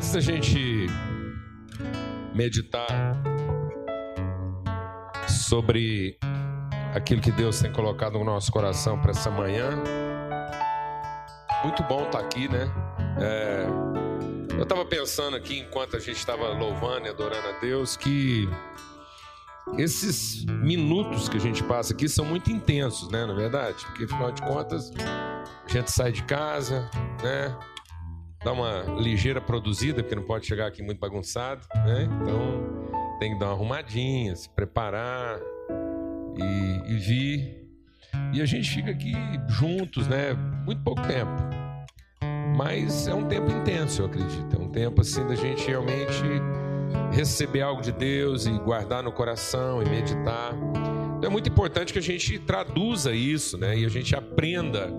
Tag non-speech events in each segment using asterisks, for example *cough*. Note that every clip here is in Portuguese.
Antes da gente meditar sobre aquilo que Deus tem colocado no nosso coração para essa manhã, muito bom estar tá aqui, né? É, eu estava pensando aqui enquanto a gente estava louvando e adorando a Deus que esses minutos que a gente passa aqui são muito intensos, né? Na verdade, porque afinal de contas a gente sai de casa, né? Dá uma ligeira produzida, porque não pode chegar aqui muito bagunçado, né? Então tem que dar uma arrumadinha, se preparar e, e vir. E a gente fica aqui juntos, né? Muito pouco tempo. Mas é um tempo intenso, eu acredito. É um tempo assim da gente realmente receber algo de Deus e guardar no coração e meditar. Então é muito importante que a gente traduza isso, né? E a gente aprenda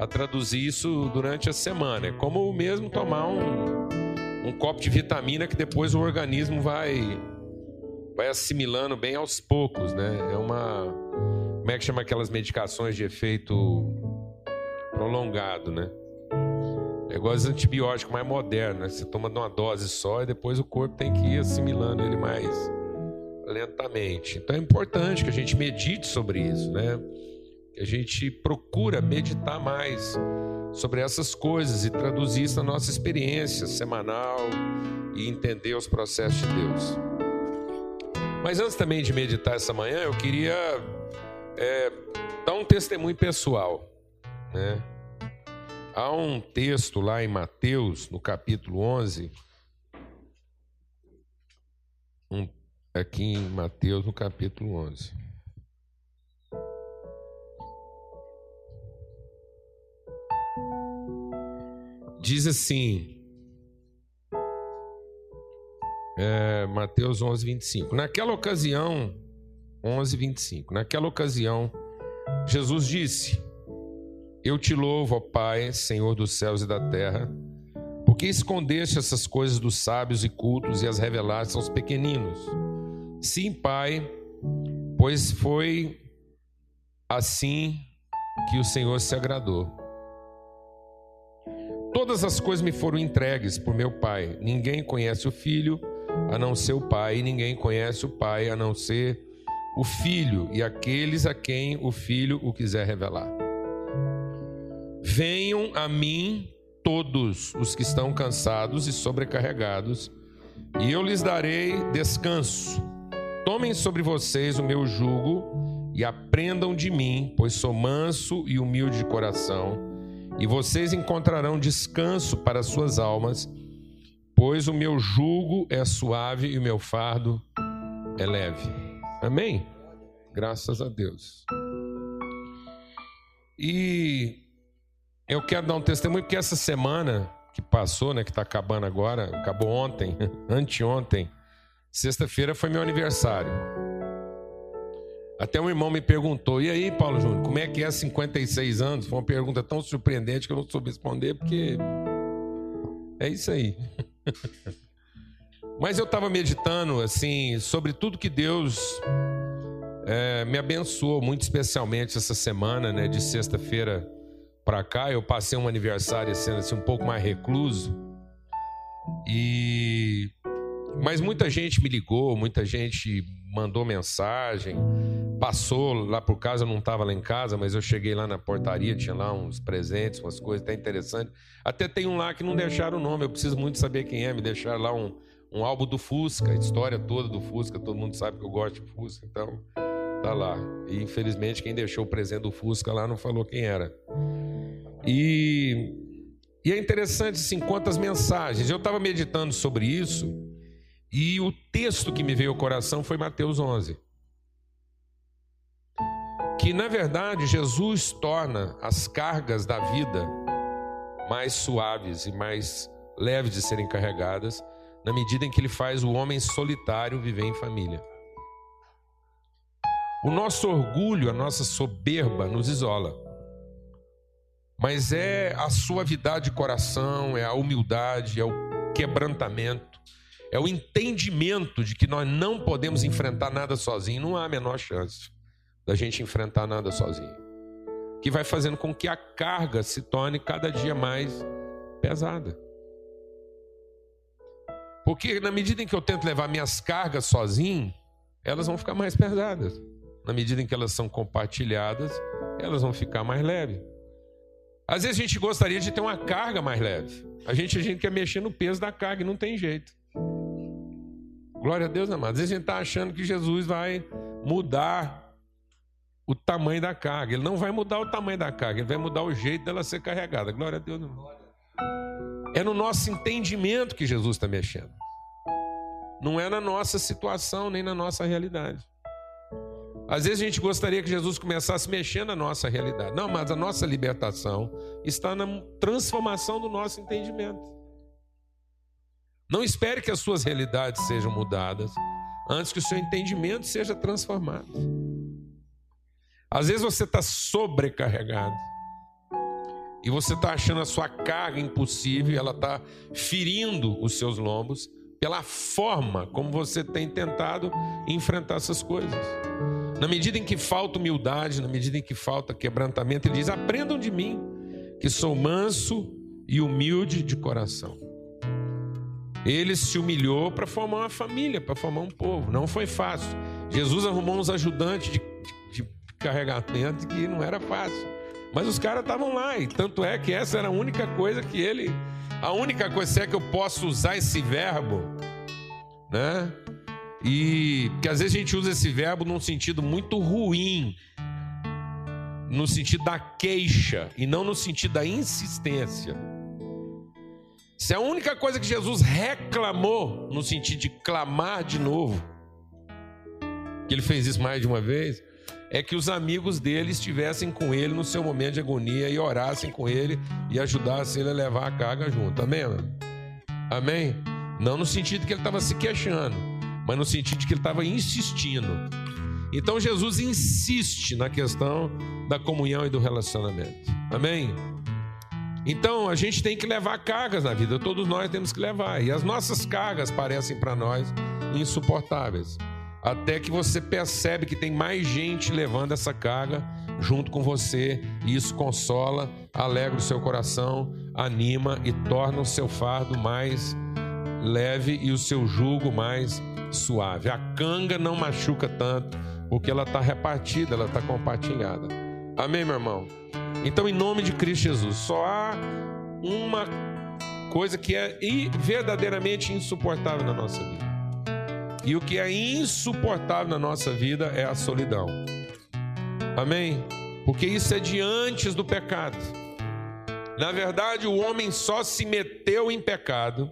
a traduzir isso durante a semana. É como mesmo tomar um, um copo de vitamina que depois o organismo vai vai assimilando bem aos poucos, né? É uma como é que chama aquelas medicações de efeito prolongado, né? É igual os antibióticos mais modernos, né? Você toma uma dose só e depois o corpo tem que ir assimilando ele mais lentamente. Então é importante que a gente medite sobre isso, né? A gente procura meditar mais sobre essas coisas e traduzir isso na nossa experiência semanal e entender os processos de Deus. Mas antes também de meditar essa manhã, eu queria é, dar um testemunho pessoal. Né? Há um texto lá em Mateus, no capítulo 11, um, aqui em Mateus, no capítulo 11. Diz assim, é, Mateus 11, 25. Naquela ocasião, 11, 25. Naquela ocasião, Jesus disse: Eu te louvo, ó Pai, Senhor dos céus e da terra, porque escondeste essas coisas dos sábios e cultos e as revelaste aos pequeninos. Sim, Pai, pois foi assim que o Senhor se agradou. Todas as coisas me foram entregues por meu Pai. Ninguém conhece o Filho a não ser o Pai, e ninguém conhece o Pai a não ser o Filho e aqueles a quem o Filho o quiser revelar. Venham a mim todos os que estão cansados e sobrecarregados, e eu lhes darei descanso. Tomem sobre vocês o meu jugo e aprendam de mim, pois sou manso e humilde de coração e vocês encontrarão descanso para suas almas, pois o meu jugo é suave e o meu fardo é leve. Amém? Graças a Deus. E eu quero dar um testemunho porque essa semana que passou, né, que está acabando agora, acabou ontem, *laughs* anteontem, sexta-feira foi meu aniversário. Até um irmão me perguntou: e aí, Paulo Júnior, como é que é 56 anos? Foi uma pergunta tão surpreendente que eu não soube responder, porque é isso aí. *laughs* Mas eu estava meditando assim sobre tudo que Deus é, me abençoou muito especialmente essa semana, né, de sexta-feira para cá. Eu passei um aniversário sendo assim um pouco mais recluso e mas muita gente me ligou, muita gente mandou mensagem passou lá por casa, eu não estava lá em casa, mas eu cheguei lá na portaria, tinha lá uns presentes, umas coisas até interessantes. Até tem um lá que não deixaram o nome, eu preciso muito saber quem é, me deixaram lá um, um álbum do Fusca, a história toda do Fusca, todo mundo sabe que eu gosto de Fusca, então tá lá. E infelizmente quem deixou o presente do Fusca lá não falou quem era. E, e é interessante assim, quantas mensagens. Eu estava meditando sobre isso e o texto que me veio ao coração foi Mateus 11 que na verdade Jesus torna as cargas da vida mais suaves e mais leves de serem carregadas, na medida em que ele faz o homem solitário viver em família. O nosso orgulho, a nossa soberba nos isola. Mas é a suavidade de coração, é a humildade, é o quebrantamento, é o entendimento de que nós não podemos enfrentar nada sozinho, não há a menor chance da gente enfrentar nada sozinho. Que vai fazendo com que a carga se torne cada dia mais pesada. Porque na medida em que eu tento levar minhas cargas sozinho, elas vão ficar mais pesadas. Na medida em que elas são compartilhadas, elas vão ficar mais leves. Às vezes a gente gostaria de ter uma carga mais leve. A gente, a gente quer mexer no peso da carga e não tem jeito. Glória a Deus, amado. Às vezes a gente está achando que Jesus vai mudar o tamanho da carga. Ele não vai mudar o tamanho da carga, ele vai mudar o jeito dela ser carregada. Glória a Deus. É no nosso entendimento que Jesus está mexendo. Não é na nossa situação, nem na nossa realidade. Às vezes a gente gostaria que Jesus começasse mexendo na nossa realidade. Não, mas a nossa libertação está na transformação do nosso entendimento. Não espere que as suas realidades sejam mudadas antes que o seu entendimento seja transformado. Às vezes você está sobrecarregado e você está achando a sua carga impossível, ela está ferindo os seus lombos pela forma como você tem tentado enfrentar essas coisas. Na medida em que falta humildade, na medida em que falta quebrantamento, ele diz: aprendam de mim, que sou manso e humilde de coração. Ele se humilhou para formar uma família, para formar um povo. Não foi fácil. Jesus arrumou uns ajudantes de, carregamento que não era fácil. Mas os caras estavam lá, e tanto é que essa era a única coisa que ele. A única coisa, se é que eu posso usar esse verbo, né? E que às vezes a gente usa esse verbo num sentido muito ruim, no sentido da queixa e não no sentido da insistência. Se é a única coisa que Jesus reclamou, no sentido de clamar de novo, que ele fez isso mais de uma vez, é que os amigos dele estivessem com ele no seu momento de agonia e orassem com ele e ajudassem ele a levar a carga junto. Amém? Amém? Não no sentido que ele estava se queixando, mas no sentido que ele estava insistindo. Então Jesus insiste na questão da comunhão e do relacionamento. Amém? Então a gente tem que levar cargas na vida, todos nós temos que levar. E as nossas cargas parecem para nós insuportáveis até que você percebe que tem mais gente levando essa carga junto com você, e isso consola, alegra o seu coração, anima e torna o seu fardo mais leve e o seu jugo mais suave. A canga não machuca tanto, porque ela está repartida, ela está compartilhada. Amém, meu irmão? Então, em nome de Cristo Jesus, só há uma coisa que é verdadeiramente insuportável na nossa vida. E o que é insuportável na nossa vida é a solidão. Amém? Porque isso é de antes do pecado. Na verdade, o homem só se meteu em pecado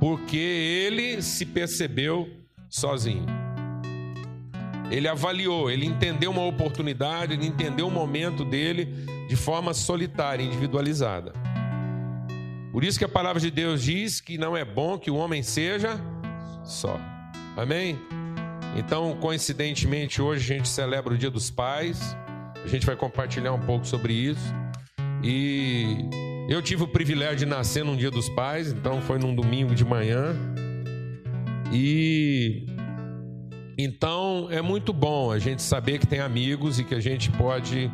porque ele se percebeu sozinho. Ele avaliou, ele entendeu uma oportunidade, ele entendeu o momento dele de forma solitária, individualizada. Por isso que a palavra de Deus diz que não é bom que o homem seja só. Amém? Então, coincidentemente, hoje a gente celebra o Dia dos Pais. A gente vai compartilhar um pouco sobre isso. E eu tive o privilégio de nascer num Dia dos Pais, então foi num domingo de manhã. E então é muito bom a gente saber que tem amigos e que a gente pode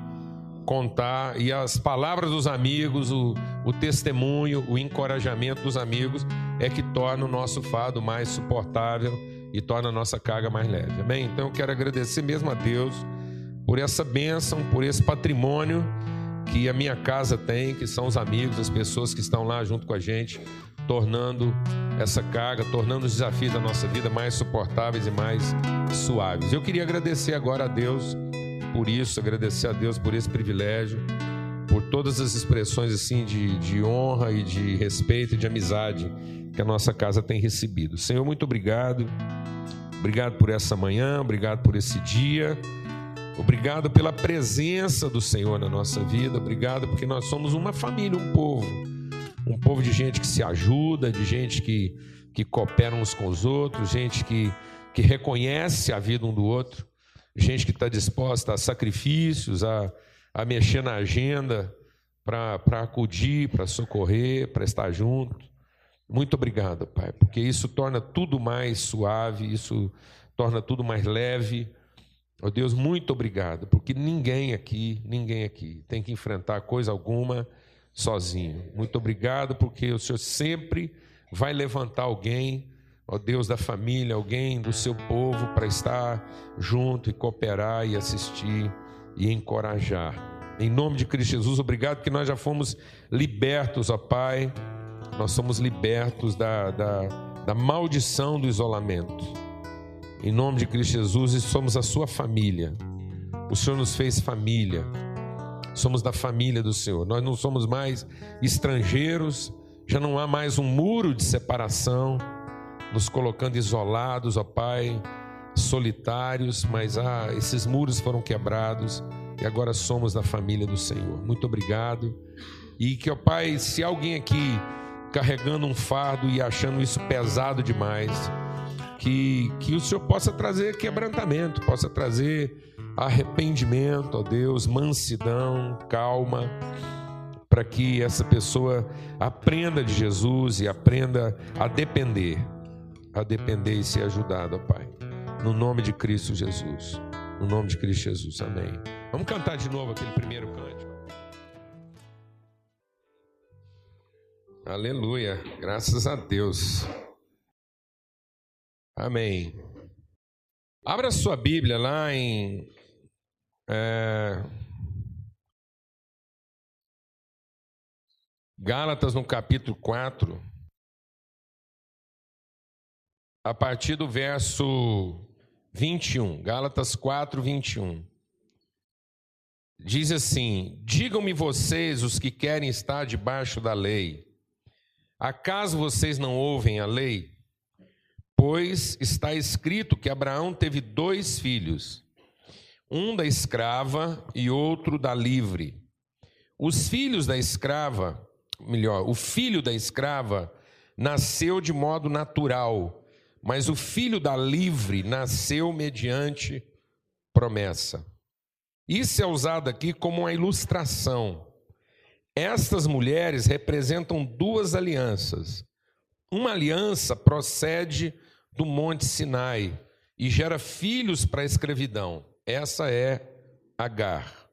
contar e as palavras dos amigos, o, o testemunho, o encorajamento dos amigos é que torna o nosso fado mais suportável e torna a nossa carga mais leve. Amém? Então eu quero agradecer mesmo a Deus por essa bênção, por esse patrimônio que a minha casa tem, que são os amigos, as pessoas que estão lá junto com a gente, tornando essa carga, tornando os desafios da nossa vida mais suportáveis e mais suaves. Eu queria agradecer agora a Deus por isso, agradecer a Deus por esse privilégio, por todas as expressões assim de, de honra e de respeito e de amizade que a nossa casa tem recebido. Senhor, muito obrigado. Obrigado por essa manhã, obrigado por esse dia. Obrigado pela presença do Senhor na nossa vida. Obrigado porque nós somos uma família, um povo. Um povo de gente que se ajuda, de gente que, que coopera uns com os outros, gente que, que reconhece a vida um do outro gente que está disposta a sacrifícios, a, a mexer na agenda para acudir, para socorrer, para estar junto. Muito obrigado, Pai, porque isso torna tudo mais suave, isso torna tudo mais leve. Oh Deus, muito obrigado, porque ninguém aqui, ninguém aqui tem que enfrentar coisa alguma sozinho. Muito obrigado, porque o Senhor sempre vai levantar alguém, ó Deus da família, alguém do seu povo para estar junto e cooperar e assistir e encorajar. Em nome de Cristo Jesus, obrigado que nós já fomos libertos, ó Pai. Nós somos libertos da, da, da maldição do isolamento. Em nome de Cristo Jesus, e somos a sua família. O Senhor nos fez família. Somos da família do Senhor. Nós não somos mais estrangeiros, já não há mais um muro de separação, nos colocando isolados, ó Pai, solitários, mas ah, esses muros foram quebrados e agora somos da família do Senhor. Muito obrigado. E que, ó Pai, se alguém aqui carregando um fardo e achando isso pesado demais, que, que o Senhor possa trazer quebrantamento, possa trazer arrependimento, ó Deus, mansidão, calma, para que essa pessoa aprenda de Jesus e aprenda a depender, a depender e ser ajudada, ó Pai. No nome de Cristo Jesus. No nome de Cristo Jesus. Amém. Vamos cantar de novo aquele primeiro cântico. Aleluia. Graças a Deus. Amém. Abra sua Bíblia lá em. É, Gálatas, no capítulo 4. A partir do verso 21. Gálatas 4, 21. Diz assim: Digam-me vocês, os que querem estar debaixo da lei, acaso vocês não ouvem a lei? Pois está escrito que Abraão teve dois filhos, um da escrava e outro da livre. Os filhos da escrava, melhor, o filho da escrava nasceu de modo natural, mas o filho da livre nasceu mediante promessa. Isso é usado aqui como uma ilustração. Estas mulheres representam duas alianças. Uma aliança procede do Monte Sinai e gera filhos para a escravidão. Essa é Agar.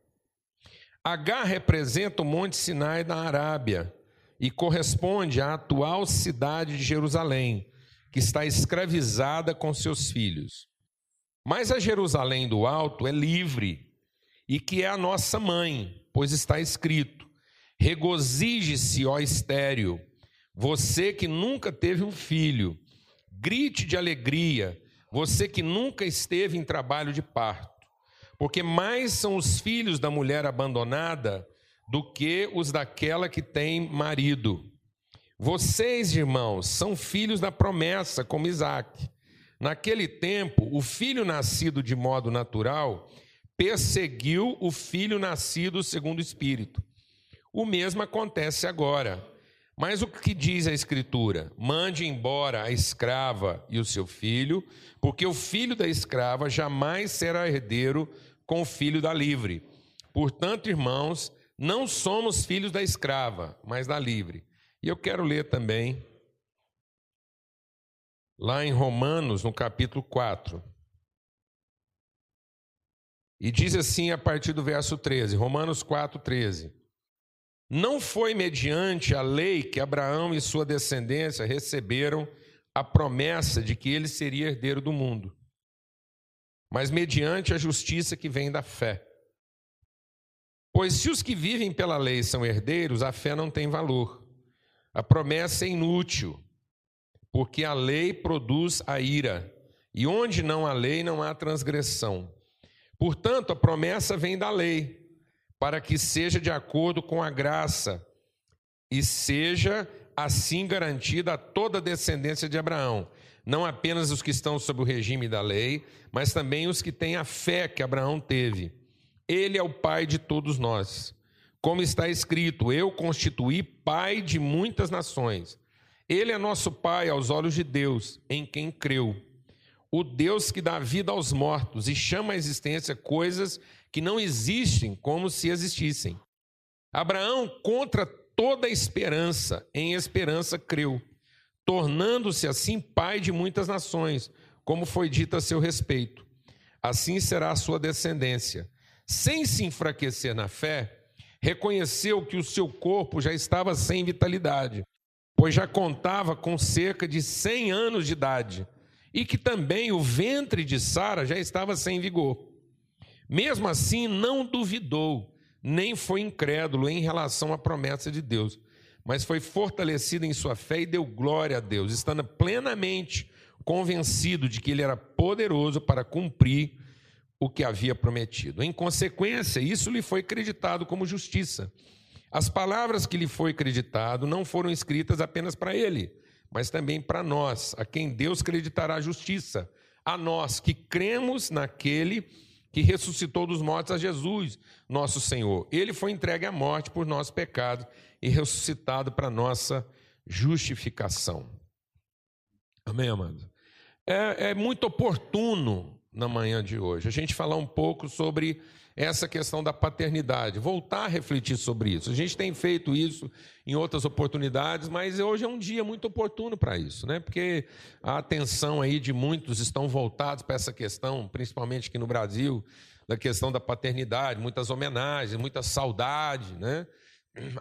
Agar representa o Monte Sinai da Arábia e corresponde à atual cidade de Jerusalém, que está escravizada com seus filhos. Mas a Jerusalém do Alto é livre e que é a nossa mãe, pois está escrito: Regozije-se, ó estéreo, você que nunca teve um filho, Grite de alegria, você que nunca esteve em trabalho de parto, porque mais são os filhos da mulher abandonada do que os daquela que tem marido. Vocês, irmãos, são filhos da promessa, como Isaac. Naquele tempo, o filho nascido de modo natural perseguiu o filho nascido segundo o Espírito. O mesmo acontece agora. Mas o que diz a Escritura? Mande embora a escrava e o seu filho, porque o filho da escrava jamais será herdeiro com o filho da livre. Portanto, irmãos, não somos filhos da escrava, mas da livre. E eu quero ler também, lá em Romanos, no capítulo 4. E diz assim a partir do verso 13, Romanos 4, 13. Não foi mediante a lei que Abraão e sua descendência receberam a promessa de que ele seria herdeiro do mundo, mas mediante a justiça que vem da fé. Pois se os que vivem pela lei são herdeiros, a fé não tem valor. A promessa é inútil, porque a lei produz a ira, e onde não há lei não há transgressão. Portanto, a promessa vem da lei para que seja de acordo com a graça e seja assim garantida a toda a descendência de Abraão, não apenas os que estão sob o regime da lei, mas também os que têm a fé que Abraão teve. Ele é o pai de todos nós. Como está escrito: Eu constituí pai de muitas nações. Ele é nosso pai aos olhos de Deus, em quem creu. O Deus que dá vida aos mortos e chama à existência coisas que não existem como se existissem. Abraão, contra toda esperança, em esperança creu, tornando-se assim pai de muitas nações, como foi dito a seu respeito. Assim será a sua descendência. Sem se enfraquecer na fé, reconheceu que o seu corpo já estava sem vitalidade, pois já contava com cerca de 100 anos de idade, e que também o ventre de Sara já estava sem vigor. Mesmo assim, não duvidou, nem foi incrédulo em relação à promessa de Deus, mas foi fortalecido em sua fé e deu glória a Deus, estando plenamente convencido de que ele era poderoso para cumprir o que havia prometido. Em consequência, isso lhe foi acreditado como justiça. As palavras que lhe foi acreditado não foram escritas apenas para ele, mas também para nós, a quem Deus acreditará a justiça, a nós que cremos naquele que ressuscitou dos mortos a Jesus, nosso Senhor. Ele foi entregue à morte por nossos pecados e ressuscitado para nossa justificação. Amém, amado? É, é muito oportuno na manhã de hoje a gente falar um pouco sobre essa questão da paternidade, voltar a refletir sobre isso. A gente tem feito isso em outras oportunidades, mas hoje é um dia muito oportuno para isso, né? Porque a atenção aí de muitos estão voltados para essa questão, principalmente aqui no Brasil, da questão da paternidade, muitas homenagens, muita saudade, né?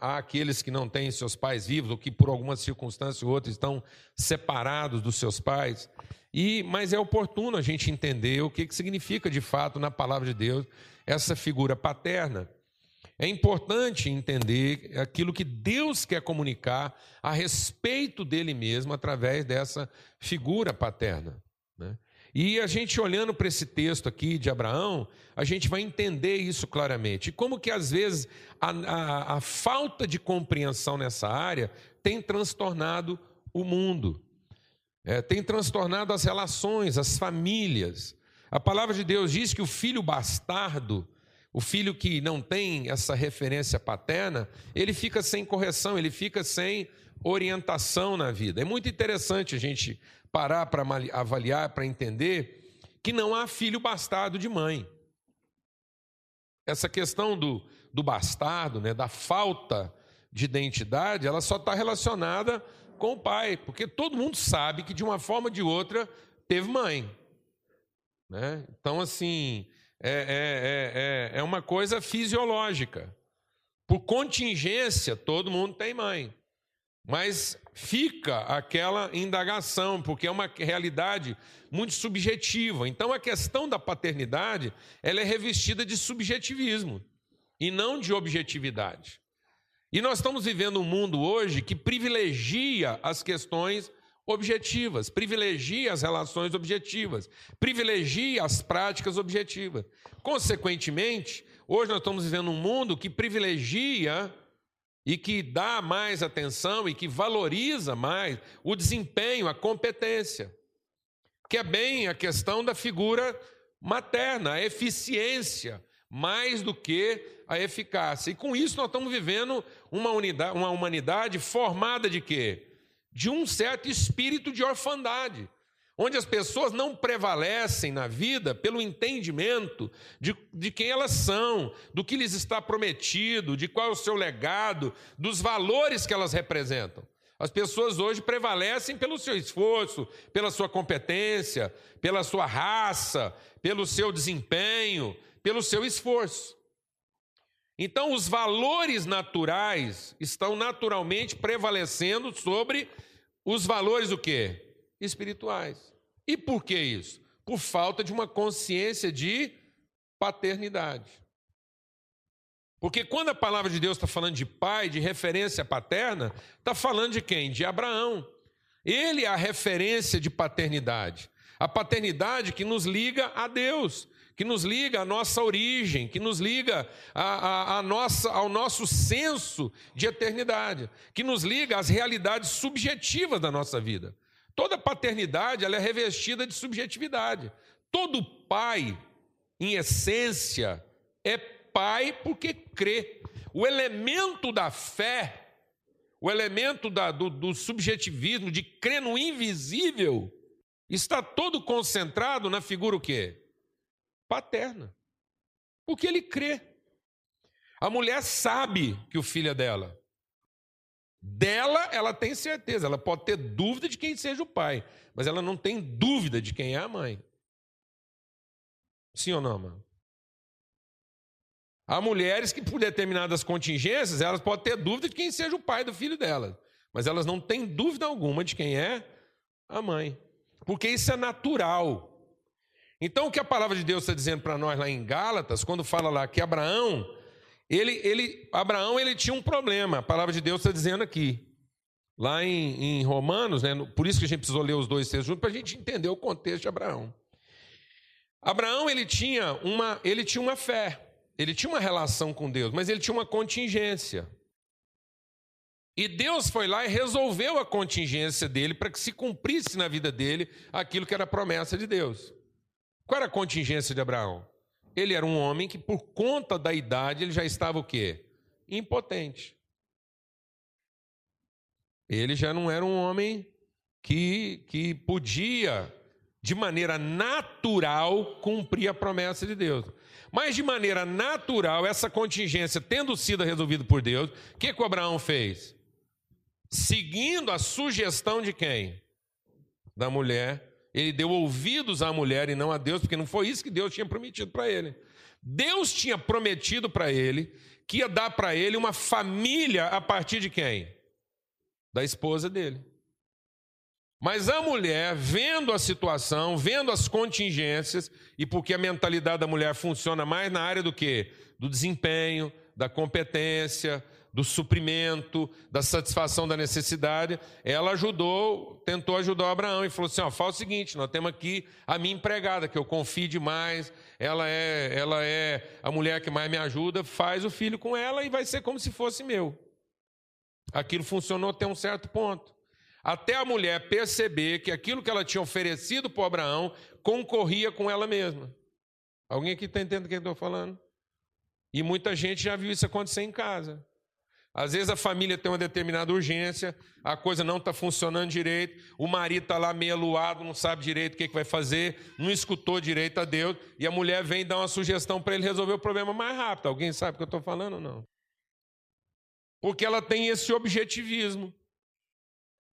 Há aqueles que não têm seus pais vivos ou que por alguma circunstância ou outra estão separados dos seus pais. E, mas é oportuno a gente entender o que, que significa de fato na palavra de Deus essa figura paterna. É importante entender aquilo que Deus quer comunicar a respeito dele mesmo através dessa figura paterna. Né? E a gente olhando para esse texto aqui de Abraão, a gente vai entender isso claramente. Como que às vezes a, a, a falta de compreensão nessa área tem transtornado o mundo, é, tem transtornado as relações, as famílias. A palavra de Deus diz que o filho bastardo, o filho que não tem essa referência paterna, ele fica sem correção, ele fica sem orientação na vida. É muito interessante a gente parar para avaliar, para entender que não há filho bastardo de mãe. Essa questão do, do bastardo, né, da falta de identidade, ela só está relacionada com o pai, porque todo mundo sabe que de uma forma ou de outra teve mãe. Né? Então, assim, é, é, é, é uma coisa fisiológica. Por contingência, todo mundo tem mãe. Mas fica aquela indagação, porque é uma realidade muito subjetiva. Então, a questão da paternidade ela é revestida de subjetivismo e não de objetividade. E nós estamos vivendo um mundo hoje que privilegia as questões objetivas, privilegia as relações objetivas, privilegia as práticas objetivas. Consequentemente, hoje nós estamos vivendo um mundo que privilegia e que dá mais atenção e que valoriza mais o desempenho, a competência, que é bem a questão da figura materna, a eficiência, mais do que a eficácia. E com isso nós estamos vivendo uma, unidade, uma humanidade formada de quê? de um certo espírito de orfandade, onde as pessoas não prevalecem na vida pelo entendimento de, de quem elas são, do que lhes está prometido, de qual é o seu legado, dos valores que elas representam. As pessoas hoje prevalecem pelo seu esforço, pela sua competência, pela sua raça, pelo seu desempenho, pelo seu esforço. Então, os valores naturais estão naturalmente prevalecendo sobre os valores o quê? Espirituais. E por que isso? Por falta de uma consciência de paternidade. Porque quando a palavra de Deus está falando de pai, de referência paterna, está falando de quem? De Abraão. Ele é a referência de paternidade. A paternidade que nos liga a Deus que nos liga à nossa origem, que nos liga a, nossa, ao nosso senso de eternidade, que nos liga às realidades subjetivas da nossa vida. Toda paternidade ela é revestida de subjetividade. Todo pai, em essência, é pai porque crê. O elemento da fé, o elemento da, do, do subjetivismo, de crer no invisível, está todo concentrado na figura o quê? Paterna. Porque ele crê. A mulher sabe que o filho é dela. Dela, ela tem certeza. Ela pode ter dúvida de quem seja o pai, mas ela não tem dúvida de quem é a mãe. Sim ou não, mano? Há mulheres que, por determinadas contingências, elas podem ter dúvida de quem seja o pai do filho delas. mas elas não têm dúvida alguma de quem é a mãe, porque isso é natural. Então, o que a palavra de Deus está dizendo para nós lá em Gálatas, quando fala lá que Abraão, ele, ele, Abraão, ele tinha um problema. A palavra de Deus está dizendo aqui, lá em, em Romanos, né, por isso que a gente precisou ler os dois textos juntos para a gente entender o contexto de Abraão. Abraão ele tinha uma, ele tinha uma fé, ele tinha uma relação com Deus, mas ele tinha uma contingência. E Deus foi lá e resolveu a contingência dele para que se cumprisse na vida dele aquilo que era promessa de Deus. Qual era a contingência de Abraão? Ele era um homem que, por conta da idade, ele já estava o quê? Impotente. Ele já não era um homem que, que podia, de maneira natural, cumprir a promessa de Deus. Mas, de maneira natural, essa contingência tendo sido resolvida por Deus, o que, que o Abraão fez? Seguindo a sugestão de quem? Da mulher ele deu ouvidos à mulher e não a Deus, porque não foi isso que Deus tinha prometido para ele. Deus tinha prometido para ele que ia dar para ele uma família a partir de quem? Da esposa dele. Mas a mulher, vendo a situação, vendo as contingências, e porque a mentalidade da mulher funciona mais na área do que? Do desempenho, da competência, do suprimento, da satisfação da necessidade, ela ajudou, tentou ajudar o Abraão e falou assim: ó, o seguinte, nós temos aqui a minha empregada, que eu confio demais, ela é, ela é a mulher que mais me ajuda, faz o filho com ela e vai ser como se fosse meu. Aquilo funcionou até um certo ponto. Até a mulher perceber que aquilo que ela tinha oferecido para Abraão concorria com ela mesma. Alguém aqui está entendendo o que eu estou falando? E muita gente já viu isso acontecer em casa. Às vezes a família tem uma determinada urgência, a coisa não está funcionando direito, o marido está lá meio aluado, não sabe direito o que, que vai fazer, não escutou direito a Deus, e a mulher vem dar uma sugestão para ele resolver o problema mais rápido. Alguém sabe o que eu estou falando ou não? Porque ela tem esse objetivismo,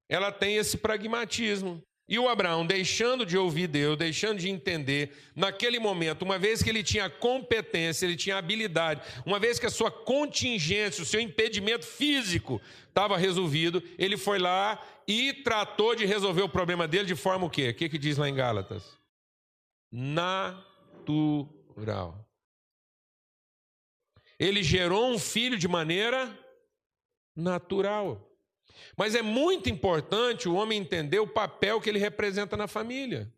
ela tem esse pragmatismo. E o Abraão, deixando de ouvir Deus, deixando de entender, naquele momento, uma vez que ele tinha competência, ele tinha habilidade, uma vez que a sua contingência, o seu impedimento físico estava resolvido, ele foi lá e tratou de resolver o problema dele de forma o quê? O que, que diz lá em Gálatas? Natural. Ele gerou um filho de maneira natural. Mas é muito importante o homem entender o papel que ele representa na família.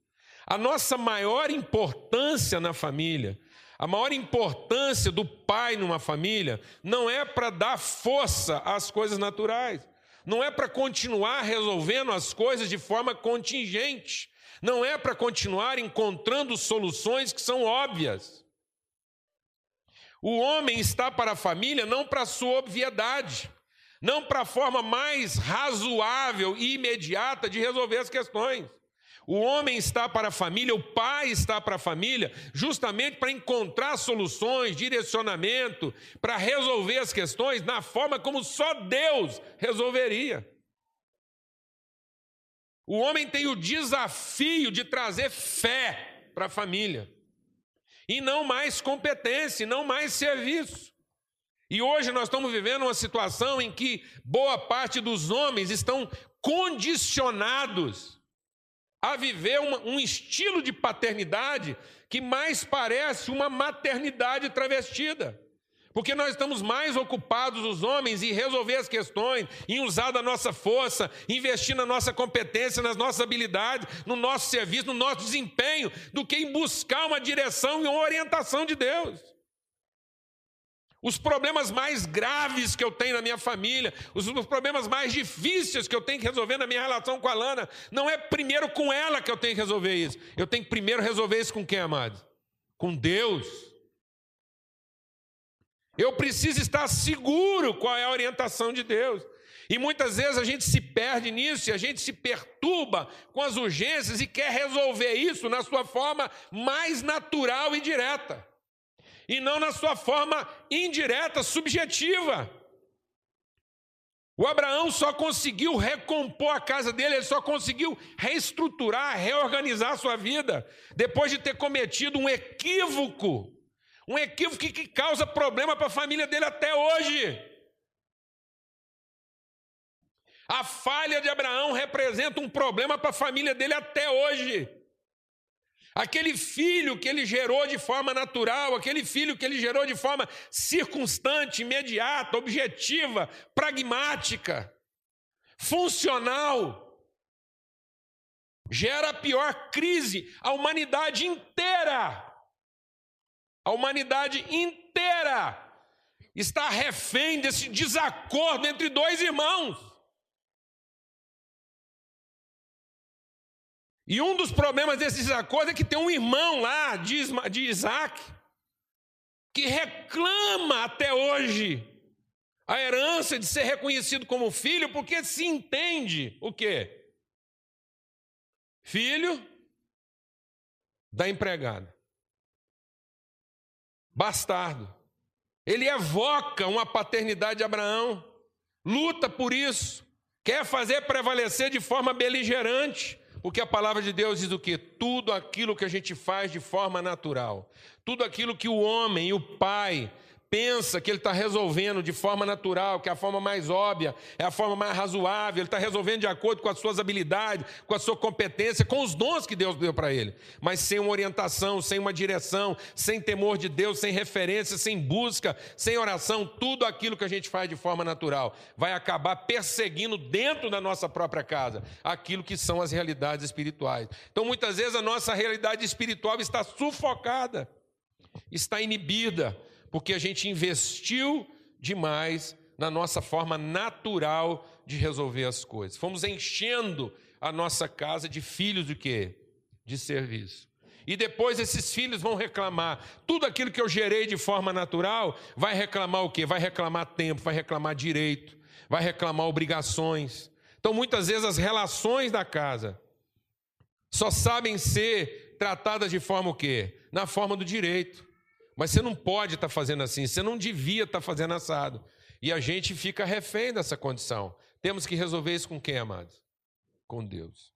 A nossa maior importância na família, a maior importância do pai numa família, não é para dar força às coisas naturais, não é para continuar resolvendo as coisas de forma contingente, não é para continuar encontrando soluções que são óbvias. O homem está para a família não para a sua obviedade não para a forma mais razoável e imediata de resolver as questões. O homem está para a família, o pai está para a família, justamente para encontrar soluções, direcionamento, para resolver as questões na forma como só Deus resolveria. O homem tem o desafio de trazer fé para a família, e não mais competência, não mais serviço. E hoje nós estamos vivendo uma situação em que boa parte dos homens estão condicionados a viver uma, um estilo de paternidade que mais parece uma maternidade travestida. Porque nós estamos mais ocupados, os homens, em resolver as questões, em usar da nossa força, investir na nossa competência, nas nossas habilidades, no nosso serviço, no nosso desempenho, do que em buscar uma direção e uma orientação de Deus. Os problemas mais graves que eu tenho na minha família, os problemas mais difíceis que eu tenho que resolver na minha relação com a Lana, não é primeiro com ela que eu tenho que resolver isso. Eu tenho que primeiro resolver isso com quem, amado? Com Deus. Eu preciso estar seguro qual é a orientação de Deus. E muitas vezes a gente se perde nisso e a gente se perturba com as urgências e quer resolver isso na sua forma mais natural e direta e não na sua forma indireta, subjetiva. O Abraão só conseguiu recompor a casa dele, ele só conseguiu reestruturar, reorganizar a sua vida, depois de ter cometido um equívoco, um equívoco que causa problema para a família dele até hoje. A falha de Abraão representa um problema para a família dele até hoje. Aquele filho que ele gerou de forma natural, aquele filho que ele gerou de forma circunstante, imediata, objetiva, pragmática, funcional, gera a pior crise. A humanidade inteira, a humanidade inteira está refém desse desacordo entre dois irmãos. E um dos problemas desse desacordo é que tem um irmão lá de Isaac que reclama até hoje a herança de ser reconhecido como filho, porque se entende o quê? Filho da empregada. Bastardo. Ele evoca uma paternidade de Abraão, luta por isso, quer fazer prevalecer de forma beligerante porque a palavra de Deus diz o que? Tudo aquilo que a gente faz de forma natural, tudo aquilo que o homem o pai pensa que ele está resolvendo de forma natural, que é a forma mais óbvia, é a forma mais razoável, ele está resolvendo de acordo com as suas habilidades, com a sua competência, com os dons que Deus deu para ele, mas sem uma orientação, sem uma direção, sem temor de Deus, sem referência, sem busca, sem oração, tudo aquilo que a gente faz de forma natural vai acabar perseguindo dentro da nossa própria casa aquilo que são as realidades espirituais. Então, muitas vezes a nossa realidade espiritual está sufocada, está inibida porque a gente investiu demais na nossa forma natural de resolver as coisas. Fomos enchendo a nossa casa de filhos de quê? De serviço. E depois esses filhos vão reclamar. Tudo aquilo que eu gerei de forma natural vai reclamar o quê? Vai reclamar tempo, vai reclamar direito, vai reclamar obrigações. Então, muitas vezes, as relações da casa só sabem ser tratadas de forma o quê? Na forma do direito. Mas você não pode estar tá fazendo assim, você não devia estar tá fazendo assado. E a gente fica refém dessa condição. Temos que resolver isso com quem, amados? Com Deus.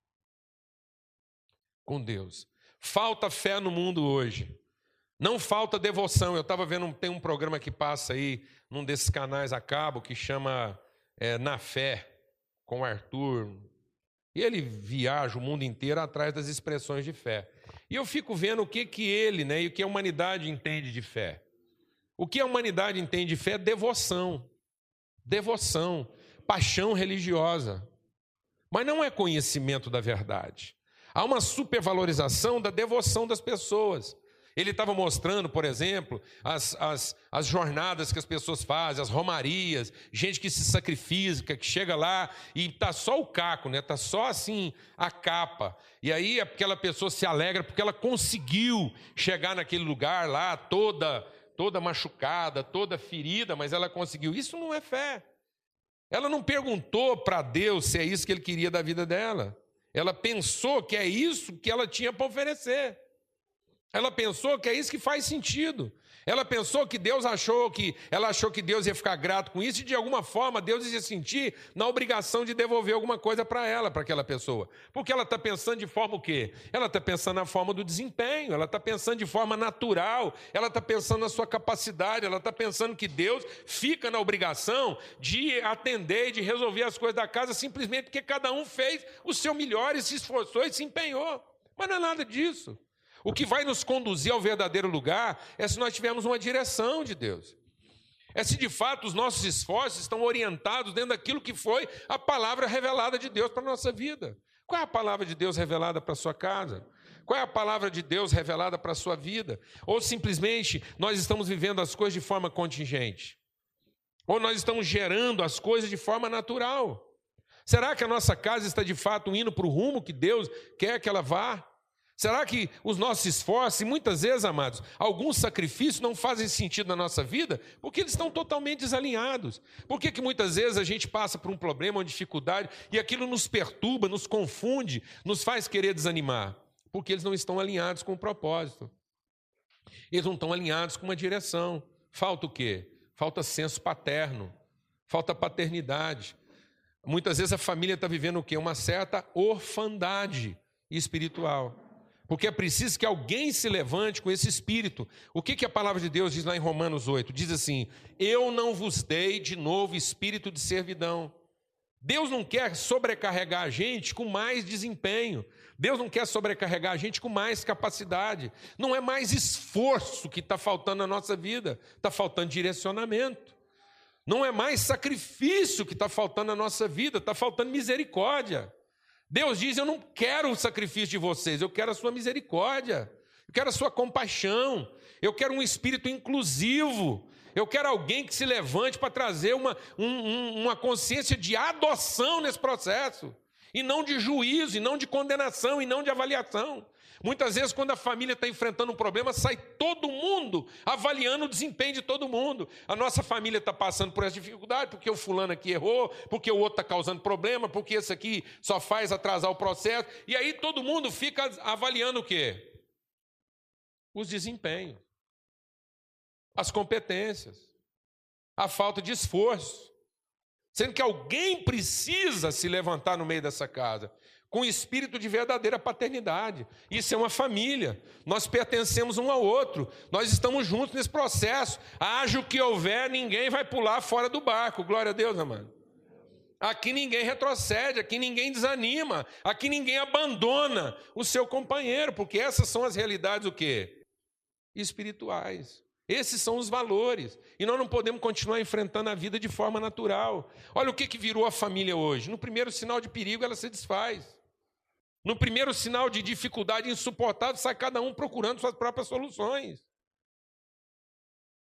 Com Deus. Falta fé no mundo hoje. Não falta devoção. Eu estava vendo, tem um programa que passa aí, num desses canais a cabo, que chama é, Na Fé, com Arthur. E ele viaja o mundo inteiro atrás das expressões de fé. E eu fico vendo o que, que ele né, e o que a humanidade entende de fé. O que a humanidade entende de fé é devoção. Devoção, paixão religiosa. Mas não é conhecimento da verdade. Há uma supervalorização da devoção das pessoas. Ele estava mostrando, por exemplo, as, as, as jornadas que as pessoas fazem, as romarias, gente que se sacrifica, que chega lá e está só o caco, né? Está só assim a capa. E aí aquela pessoa se alegra porque ela conseguiu chegar naquele lugar lá, toda, toda machucada, toda ferida, mas ela conseguiu. Isso não é fé. Ela não perguntou para Deus se é isso que ele queria da vida dela. Ela pensou que é isso que ela tinha para oferecer. Ela pensou que é isso que faz sentido. Ela pensou que Deus achou que ela achou que Deus ia ficar grato com isso e de alguma forma Deus ia sentir na obrigação de devolver alguma coisa para ela, para aquela pessoa. Porque ela está pensando de forma o quê? Ela está pensando na forma do desempenho, ela está pensando de forma natural, ela está pensando na sua capacidade, ela está pensando que Deus fica na obrigação de atender e de resolver as coisas da casa simplesmente porque cada um fez o seu melhor e se esforçou e se empenhou. Mas não é nada disso. O que vai nos conduzir ao verdadeiro lugar é se nós tivermos uma direção de Deus. É se de fato os nossos esforços estão orientados dentro daquilo que foi a palavra revelada de Deus para a nossa vida. Qual é a palavra de Deus revelada para a sua casa? Qual é a palavra de Deus revelada para a sua vida? Ou simplesmente nós estamos vivendo as coisas de forma contingente? Ou nós estamos gerando as coisas de forma natural? Será que a nossa casa está de fato indo para o rumo que Deus quer que ela vá? Será que os nossos esforços, e muitas vezes, amados, alguns sacrifícios não fazem sentido na nossa vida porque eles estão totalmente desalinhados? Por que, que muitas vezes a gente passa por um problema, uma dificuldade, e aquilo nos perturba, nos confunde, nos faz querer desanimar? Porque eles não estão alinhados com o propósito. Eles não estão alinhados com uma direção. Falta o quê? Falta senso paterno, falta paternidade. Muitas vezes a família está vivendo o quê? Uma certa orfandade espiritual. Porque é preciso que alguém se levante com esse espírito. O que, que a palavra de Deus diz lá em Romanos 8? Diz assim: Eu não vos dei de novo espírito de servidão, Deus não quer sobrecarregar a gente com mais desempenho. Deus não quer sobrecarregar a gente com mais capacidade. Não é mais esforço que está faltando na nossa vida, está faltando direcionamento. Não é mais sacrifício que está faltando na nossa vida, está faltando misericórdia. Deus diz: Eu não quero o sacrifício de vocês, eu quero a sua misericórdia, eu quero a sua compaixão, eu quero um espírito inclusivo, eu quero alguém que se levante para trazer uma, um, uma consciência de adoção nesse processo, e não de juízo, e não de condenação, e não de avaliação. Muitas vezes, quando a família está enfrentando um problema, sai todo mundo avaliando o desempenho de todo mundo. A nossa família está passando por essa dificuldade, porque o fulano aqui errou, porque o outro está causando problema, porque esse aqui só faz atrasar o processo. E aí todo mundo fica avaliando o quê? Os desempenhos, as competências, a falta de esforço. Sendo que alguém precisa se levantar no meio dessa casa com espírito de verdadeira paternidade. Isso é uma família. Nós pertencemos um ao outro. Nós estamos juntos nesse processo. Haja o que houver, ninguém vai pular fora do barco. Glória a Deus, amado. Aqui ninguém retrocede, aqui ninguém desanima, aqui ninguém abandona o seu companheiro, porque essas são as realidades o quê? Espirituais. Esses são os valores. E nós não podemos continuar enfrentando a vida de forma natural. Olha o que, que virou a família hoje. No primeiro sinal de perigo, ela se desfaz. No primeiro sinal de dificuldade insuportável, sai cada um procurando suas próprias soluções.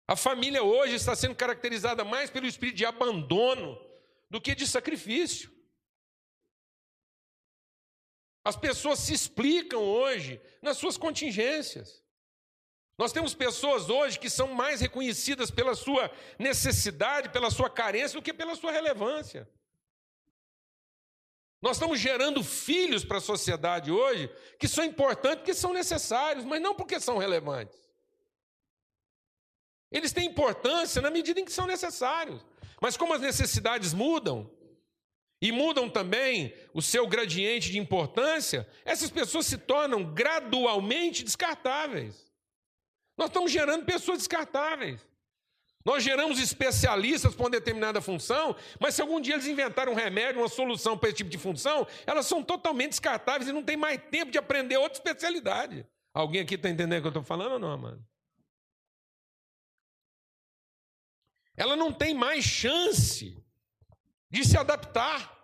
A família hoje está sendo caracterizada mais pelo espírito de abandono do que de sacrifício. As pessoas se explicam hoje nas suas contingências. Nós temos pessoas hoje que são mais reconhecidas pela sua necessidade, pela sua carência, do que pela sua relevância. Nós estamos gerando filhos para a sociedade hoje que são importantes porque são necessários, mas não porque são relevantes. Eles têm importância na medida em que são necessários. Mas como as necessidades mudam, e mudam também o seu gradiente de importância, essas pessoas se tornam gradualmente descartáveis. Nós estamos gerando pessoas descartáveis. Nós geramos especialistas para uma determinada função, mas se algum dia eles inventarem um remédio, uma solução para esse tipo de função, elas são totalmente descartáveis e não tem mais tempo de aprender outra especialidade. Alguém aqui está entendendo o que eu estou falando ou não, mano? Ela não tem mais chance de se adaptar.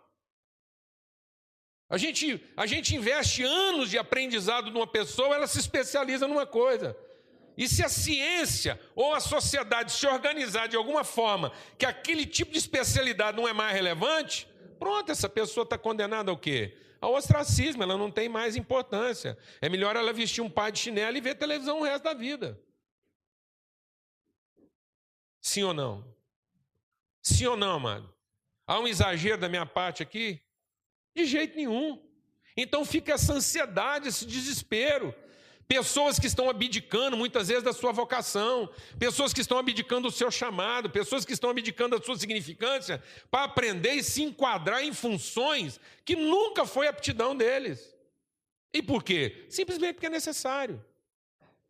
A gente, a gente investe anos de aprendizado numa pessoa, ela se especializa numa coisa. E se a ciência ou a sociedade se organizar de alguma forma que aquele tipo de especialidade não é mais relevante, pronto, essa pessoa está condenada ao quê? Ao ostracismo, ela não tem mais importância. É melhor ela vestir um par de chinelo e ver televisão o resto da vida. Sim ou não? Sim ou não, mano? Há um exagero da minha parte aqui? De jeito nenhum. Então fica essa ansiedade, esse desespero. Pessoas que estão abdicando muitas vezes da sua vocação, pessoas que estão abdicando do seu chamado, pessoas que estão abdicando da sua significância para aprender e se enquadrar em funções que nunca foi aptidão deles. E por quê? Simplesmente porque é necessário,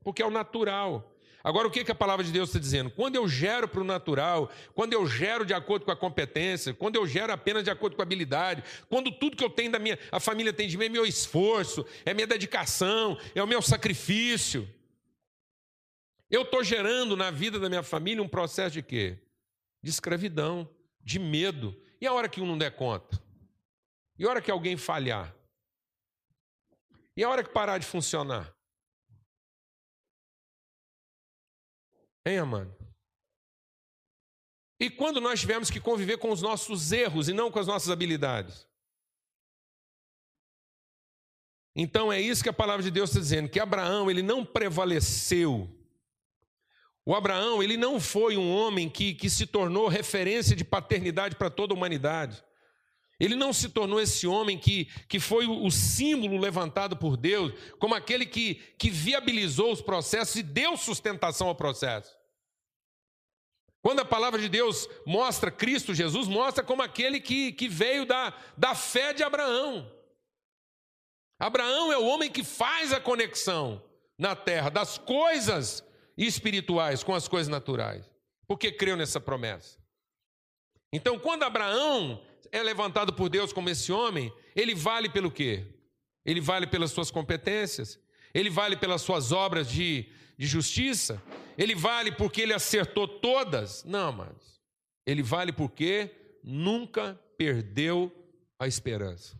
porque é o natural. Agora, o que, que a palavra de Deus está dizendo? Quando eu gero para o natural, quando eu gero de acordo com a competência, quando eu gero apenas de acordo com a habilidade, quando tudo que eu tenho da minha, a família tem de mim é meu esforço, é minha dedicação, é o meu sacrifício. Eu estou gerando na vida da minha família um processo de quê? De escravidão, de medo. E a hora que um não der conta? E a hora que alguém falhar? E a hora que parar de funcionar? Hein, amado? E quando nós tivermos que conviver com os nossos erros e não com as nossas habilidades? Então é isso que a palavra de Deus está dizendo, que Abraão ele não prevaleceu. O Abraão ele não foi um homem que, que se tornou referência de paternidade para toda a humanidade. Ele não se tornou esse homem que, que foi o símbolo levantado por Deus, como aquele que, que viabilizou os processos e deu sustentação ao processo. Quando a palavra de Deus mostra Cristo Jesus, mostra como aquele que, que veio da, da fé de Abraão. Abraão é o homem que faz a conexão na terra das coisas espirituais com as coisas naturais, porque creu nessa promessa. Então, quando Abraão é levantado por Deus como esse homem, ele vale pelo quê? Ele vale pelas suas competências? Ele vale pelas suas obras de, de justiça? Ele vale porque ele acertou todas? Não, mas ele vale porque nunca perdeu a esperança.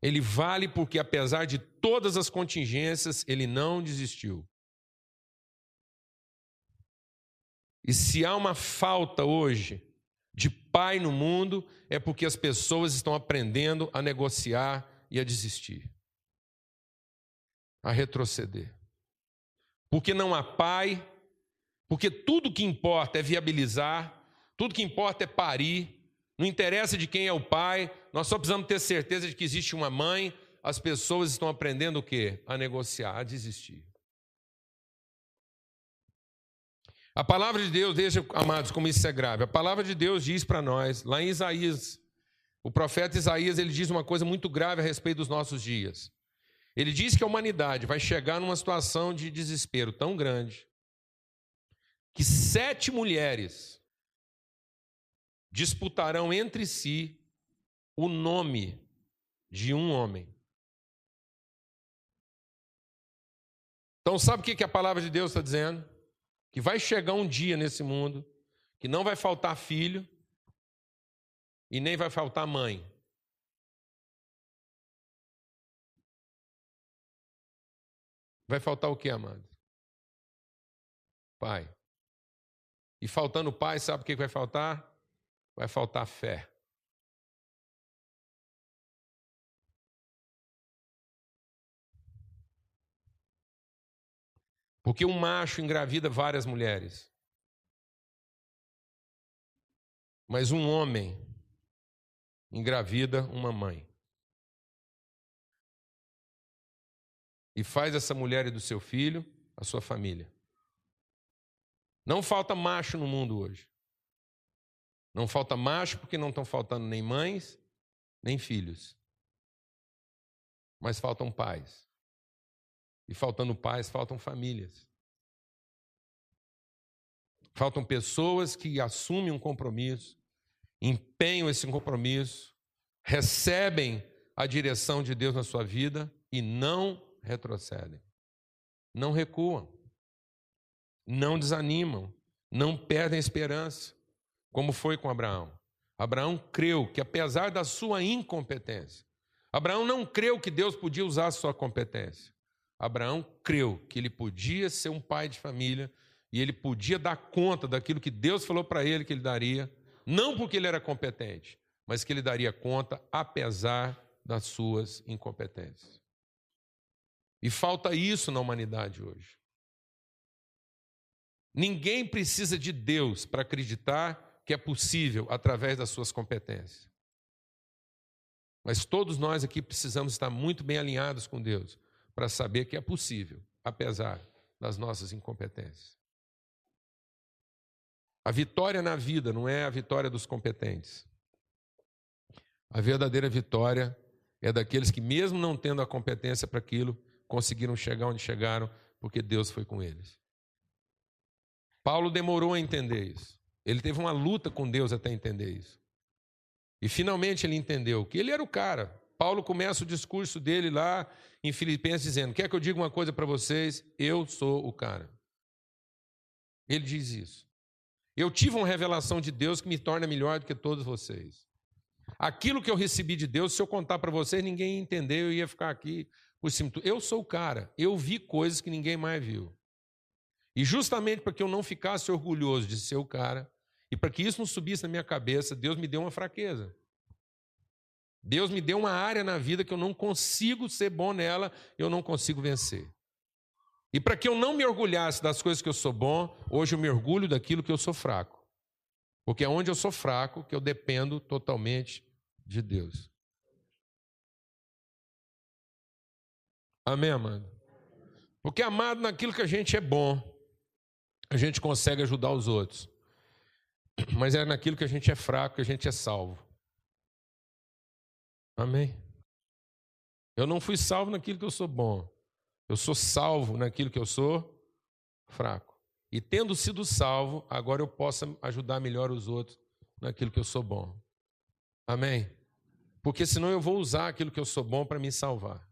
Ele vale porque, apesar de todas as contingências, ele não desistiu. E se há uma falta hoje de pai no mundo, é porque as pessoas estão aprendendo a negociar e a desistir, a retroceder. Porque não há pai, porque tudo que importa é viabilizar, tudo que importa é parir, não interessa de quem é o pai, nós só precisamos ter certeza de que existe uma mãe, as pessoas estão aprendendo o quê? A negociar, a desistir. A palavra de Deus, veja, amados, como isso é grave. A palavra de Deus diz para nós, lá em Isaías, o profeta Isaías, ele diz uma coisa muito grave a respeito dos nossos dias. Ele diz que a humanidade vai chegar numa situação de desespero tão grande que sete mulheres disputarão entre si o nome de um homem. Então, sabe o que a palavra de Deus está dizendo? Que vai chegar um dia nesse mundo que não vai faltar filho e nem vai faltar mãe. Vai faltar o que, amado? Pai. E faltando pai, sabe o que vai faltar? Vai faltar fé. Porque um macho engravida várias mulheres. Mas um homem engravida uma mãe. E faz essa mulher e do seu filho a sua família. Não falta macho no mundo hoje. Não falta macho porque não estão faltando nem mães, nem filhos. Mas faltam pais. E faltando pais, faltam famílias. Faltam pessoas que assumem um compromisso, empenham esse compromisso, recebem a direção de Deus na sua vida e não retrocedem. Não recuam. Não desanimam. Não perdem esperança, como foi com Abraão. Abraão creu que, apesar da sua incompetência, Abraão não creu que Deus podia usar a sua competência. Abraão creu que ele podia ser um pai de família e ele podia dar conta daquilo que Deus falou para ele que ele daria, não porque ele era competente, mas que ele daria conta apesar das suas incompetências. E falta isso na humanidade hoje. Ninguém precisa de Deus para acreditar que é possível através das suas competências. Mas todos nós aqui precisamos estar muito bem alinhados com Deus para saber que é possível, apesar das nossas incompetências. A vitória na vida não é a vitória dos competentes. A verdadeira vitória é daqueles que, mesmo não tendo a competência para aquilo, conseguiram chegar onde chegaram, porque Deus foi com eles. Paulo demorou a entender isso. Ele teve uma luta com Deus até entender isso. E finalmente ele entendeu que ele era o cara. Paulo começa o discurso dele lá em Filipenses dizendo: Quer que eu diga uma coisa para vocês? Eu sou o cara. Ele diz isso. Eu tive uma revelação de Deus que me torna melhor do que todos vocês. Aquilo que eu recebi de Deus, se eu contar para vocês, ninguém ia entender, eu ia ficar aqui por cima. Eu sou o cara. Eu vi coisas que ninguém mais viu. E justamente para que eu não ficasse orgulhoso de ser o cara, e para que isso não subisse na minha cabeça, Deus me deu uma fraqueza. Deus me deu uma área na vida que eu não consigo ser bom nela, eu não consigo vencer. E para que eu não me orgulhasse das coisas que eu sou bom, hoje eu me orgulho daquilo que eu sou fraco. Porque é onde eu sou fraco que eu dependo totalmente de Deus. Amém, amado? Porque, amado, naquilo que a gente é bom, a gente consegue ajudar os outros. Mas é naquilo que a gente é fraco que a gente é salvo. Amém? Eu não fui salvo naquilo que eu sou bom. Eu sou salvo naquilo que eu sou fraco. E tendo sido salvo, agora eu posso ajudar melhor os outros naquilo que eu sou bom. Amém? Porque senão eu vou usar aquilo que eu sou bom para me salvar.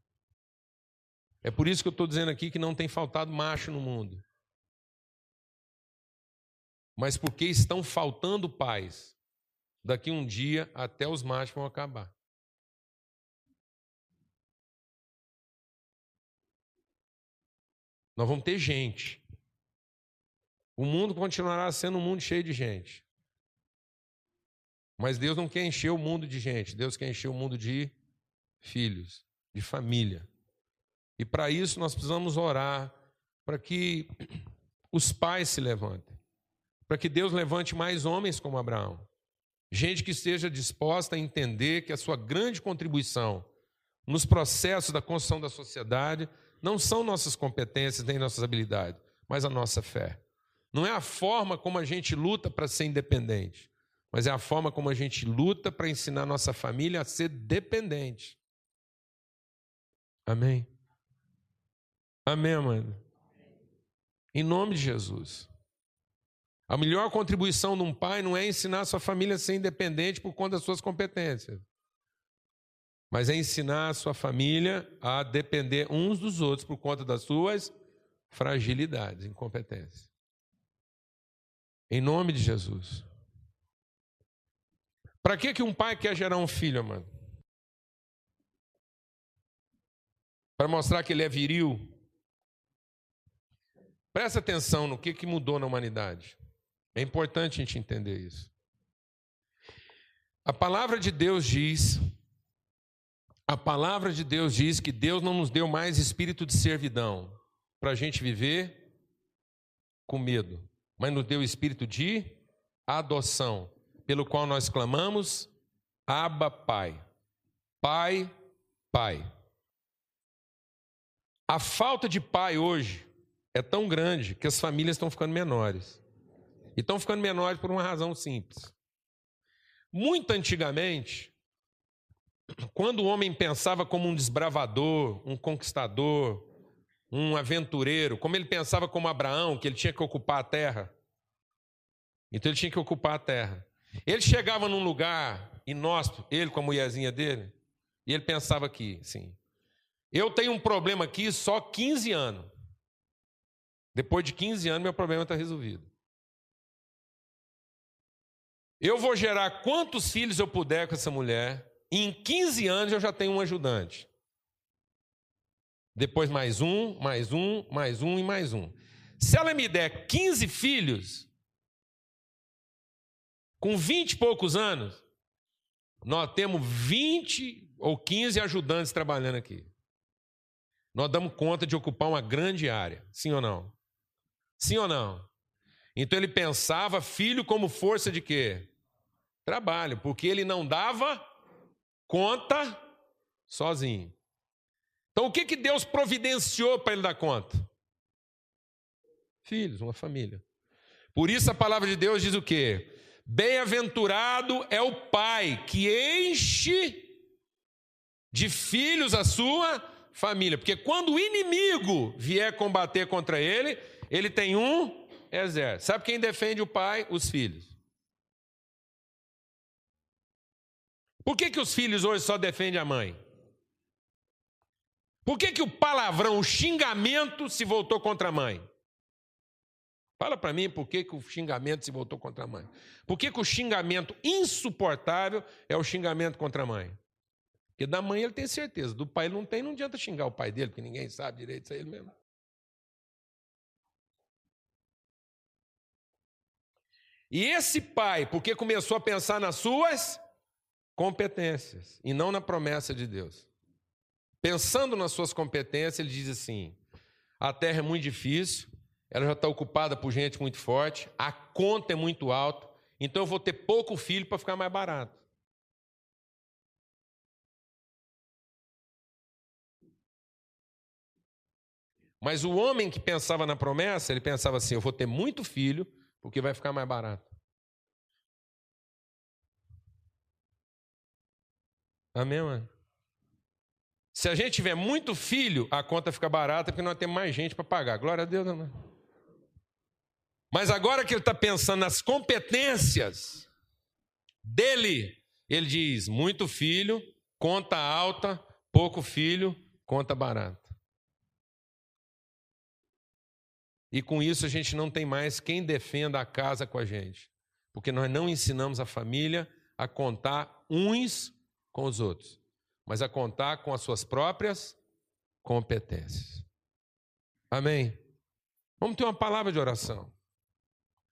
É por isso que eu estou dizendo aqui que não tem faltado macho no mundo. Mas porque estão faltando pais. Daqui um dia até os machos vão acabar. Nós vamos ter gente. O mundo continuará sendo um mundo cheio de gente. Mas Deus não quer encher o mundo de gente, Deus quer encher o mundo de filhos, de família. E para isso nós precisamos orar para que os pais se levantem, para que Deus levante mais homens como Abraão. Gente que esteja disposta a entender que a sua grande contribuição nos processos da construção da sociedade não são nossas competências nem nossas habilidades, mas a nossa fé. Não é a forma como a gente luta para ser independente, mas é a forma como a gente luta para ensinar nossa família a ser dependente. Amém? Amém, mano? Em nome de Jesus. A melhor contribuição de um pai não é ensinar sua família a ser independente por conta das suas competências mas é ensinar a sua família a depender uns dos outros por conta das suas fragilidades, incompetências. Em nome de Jesus. Para que, que um pai quer gerar um filho, mano? Para mostrar que ele é viril? Presta atenção no que, que mudou na humanidade. É importante a gente entender isso. A palavra de Deus diz a palavra de Deus diz que Deus não nos deu mais espírito de servidão para a gente viver com medo, mas nos deu espírito de adoção, pelo qual nós clamamos: Abba, Pai. Pai, Pai. A falta de pai hoje é tão grande que as famílias estão ficando menores. E estão ficando menores por uma razão simples. Muito antigamente, quando o homem pensava como um desbravador, um conquistador, um aventureiro, como ele pensava como Abraão, que ele tinha que ocupar a terra. Então ele tinha que ocupar a terra. Ele chegava num lugar inóspito, ele com a mulherzinha dele, e ele pensava aqui, assim, eu tenho um problema aqui só 15 anos. Depois de 15 anos, meu problema está resolvido. Eu vou gerar quantos filhos eu puder com essa mulher, em 15 anos eu já tenho um ajudante. Depois mais um, mais um, mais um e mais um. Se ela me der 15 filhos, com 20 e poucos anos, nós temos 20 ou 15 ajudantes trabalhando aqui. Nós damos conta de ocupar uma grande área, sim ou não? Sim ou não? Então ele pensava filho como força de quê? Trabalho, porque ele não dava conta sozinho. Então, o que, que Deus providenciou para ele dar conta? Filhos, uma família. Por isso a palavra de Deus diz o quê? Bem-aventurado é o pai que enche de filhos a sua família. Porque quando o inimigo vier combater contra ele, ele tem um exército. Sabe quem defende o pai? Os filhos. Por que, que os filhos hoje só defendem a mãe? Por que, que o palavrão, o xingamento se voltou contra a mãe? Fala para mim por que, que o xingamento se voltou contra a mãe. Por que, que o xingamento insuportável é o xingamento contra a mãe? Porque da mãe ele tem certeza, do pai ele não tem, não adianta xingar o pai dele, porque ninguém sabe direito isso aí mesmo. E esse pai, porque começou a pensar nas suas competências e não na promessa de Deus. Pensando nas suas competências, ele diz assim: a terra é muito difícil, ela já está ocupada por gente muito forte, a conta é muito alta, então eu vou ter pouco filho para ficar mais barato. Mas o homem que pensava na promessa, ele pensava assim: eu vou ter muito filho, porque vai ficar mais barato. Amém, mano? Se a gente tiver muito filho, a conta fica barata porque nós temos mais gente para pagar. Glória a Deus, amém. Mas agora que ele está pensando nas competências, dele. Ele diz: muito filho, conta alta, pouco filho, conta barata. E com isso a gente não tem mais quem defenda a casa com a gente, porque nós não ensinamos a família a contar uns com os outros, mas a contar com as suas próprias competências. Amém? Vamos ter uma palavra de oração,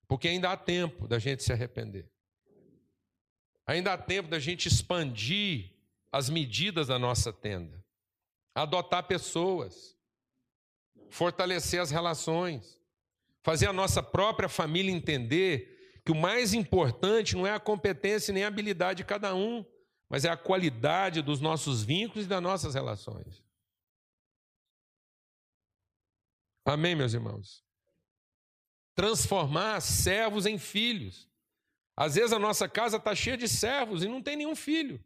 porque ainda há tempo da gente se arrepender. Ainda há tempo da gente expandir as medidas da nossa tenda, adotar pessoas, fortalecer as relações, fazer a nossa própria família entender que o mais importante não é a competência nem a habilidade de cada um, mas é a qualidade dos nossos vínculos e das nossas relações. Amém, meus irmãos? Transformar servos em filhos. Às vezes a nossa casa está cheia de servos e não tem nenhum filho.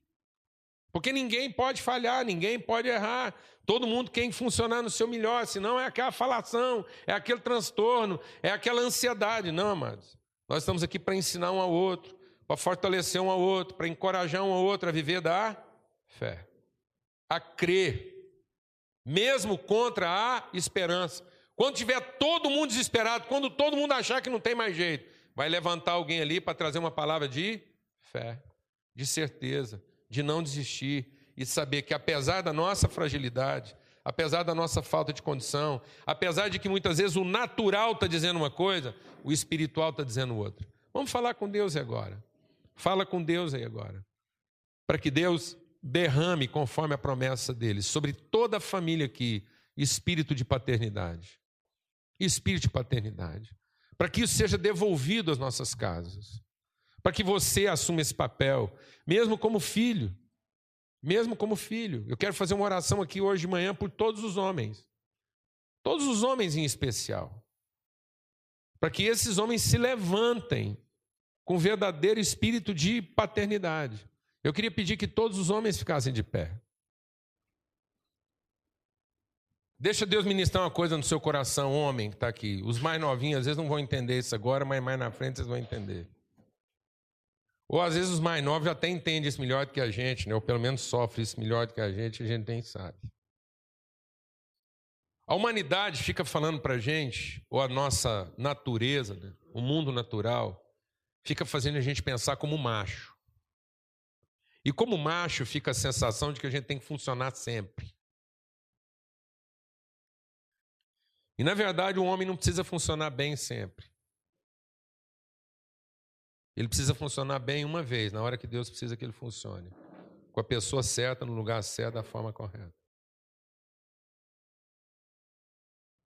Porque ninguém pode falhar, ninguém pode errar. Todo mundo quer funcionar no seu melhor, senão é aquela falação, é aquele transtorno, é aquela ansiedade. Não, amados. Nós estamos aqui para ensinar um ao outro, para fortalecer um ao outro, para encorajar um ao outro a viver da fé, a crer, mesmo contra a esperança. Quando tiver todo mundo desesperado, quando todo mundo achar que não tem mais jeito, vai levantar alguém ali para trazer uma palavra de fé, de certeza, de não desistir e saber que apesar da nossa fragilidade, apesar da nossa falta de condição, apesar de que muitas vezes o natural está dizendo uma coisa, o espiritual está dizendo outra. Vamos falar com Deus agora. Fala com Deus aí agora. Para que Deus derrame, conforme a promessa dele, sobre toda a família aqui, espírito de paternidade. Espírito de paternidade. Para que isso seja devolvido às nossas casas. Para que você assuma esse papel, mesmo como filho. Mesmo como filho. Eu quero fazer uma oração aqui hoje de manhã por todos os homens. Todos os homens em especial. Para que esses homens se levantem com verdadeiro espírito de paternidade. Eu queria pedir que todos os homens ficassem de pé. Deixa Deus ministrar uma coisa no seu coração, homem que está aqui. Os mais novinhos às vezes não vão entender isso agora, mas mais na frente vocês vão entender. Ou às vezes os mais novos já até entendem isso melhor do que a gente, né? ou pelo menos sofrem isso melhor do que a gente, a gente nem sabe. A humanidade fica falando para a gente, ou a nossa natureza, né? o mundo natural, fica fazendo a gente pensar como macho. E como macho fica a sensação de que a gente tem que funcionar sempre. E na verdade o homem não precisa funcionar bem sempre. Ele precisa funcionar bem uma vez, na hora que Deus precisa que ele funcione. Com a pessoa certa, no lugar certo, da forma correta.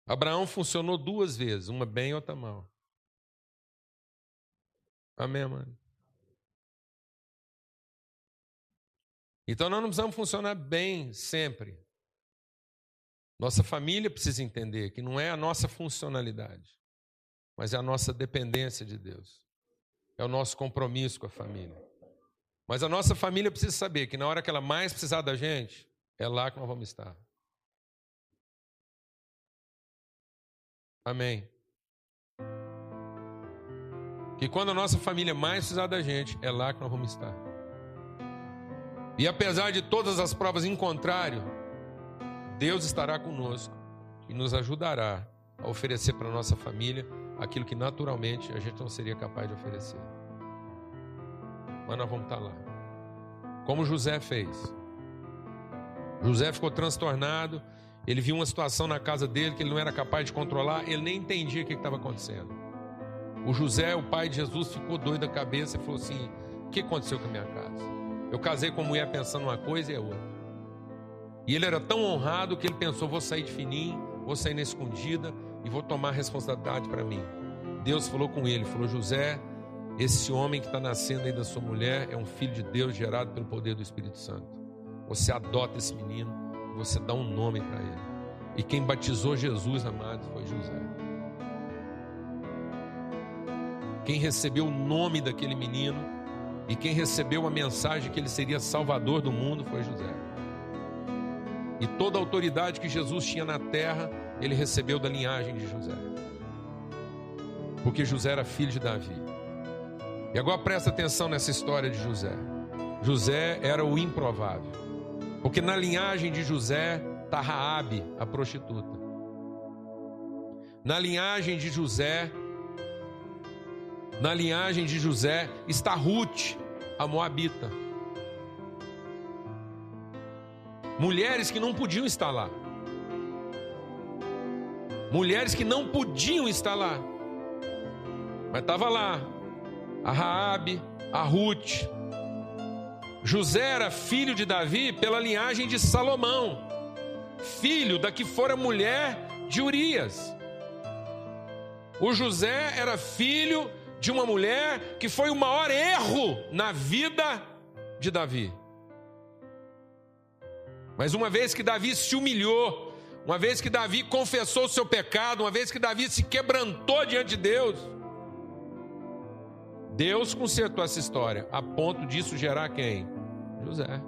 Abraão funcionou duas vezes, uma bem e outra mal. Amém, mano? Então nós não precisamos funcionar bem sempre. Nossa família precisa entender que não é a nossa funcionalidade, mas é a nossa dependência de Deus. É o nosso compromisso com a família. Mas a nossa família precisa saber que na hora que ela mais precisar da gente, é lá que nós vamos estar. Amém. Que quando a nossa família mais precisar da gente, é lá que nós vamos estar. E apesar de todas as provas em contrário, Deus estará conosco e nos ajudará a oferecer para a nossa família aquilo que naturalmente a gente não seria capaz de oferecer. Mas nós vamos estar lá. Como José fez. José ficou transtornado, ele viu uma situação na casa dele que ele não era capaz de controlar, ele nem entendia o que estava acontecendo. O José, o pai de Jesus, ficou doido da cabeça e falou assim: O que aconteceu com a minha casa? Eu casei com a mulher pensando uma coisa e a outra. E ele era tão honrado que ele pensou: Vou sair de fininho, vou sair na escondida e vou tomar responsabilidade para mim. Deus falou com ele: Falou, José, esse homem que está nascendo aí da sua mulher é um filho de Deus gerado pelo poder do Espírito Santo. Você adota esse menino, você dá um nome para ele. E quem batizou Jesus, amado, foi José. Quem recebeu o nome daquele menino e quem recebeu a mensagem que ele seria salvador do mundo foi José. E toda a autoridade que Jesus tinha na terra, ele recebeu da linhagem de José. Porque José era filho de Davi. E agora presta atenção nessa história de José. José era o improvável. Porque na linhagem de José está Raabe, a prostituta. Na linhagem de José, na linhagem de José está Ruth, a moabita. Mulheres que não podiam estar lá. Mulheres que não podiam estar lá. Mas estava lá. A Raabe, a Ruth. José era filho de Davi pela linhagem de Salomão, filho da que fora mulher de Urias. O José era filho de uma mulher que foi o maior erro na vida de Davi. Mas uma vez que Davi se humilhou, uma vez que Davi confessou o seu pecado, uma vez que Davi se quebrantou diante de Deus, Deus consertou essa história, a ponto disso gerar quem? José.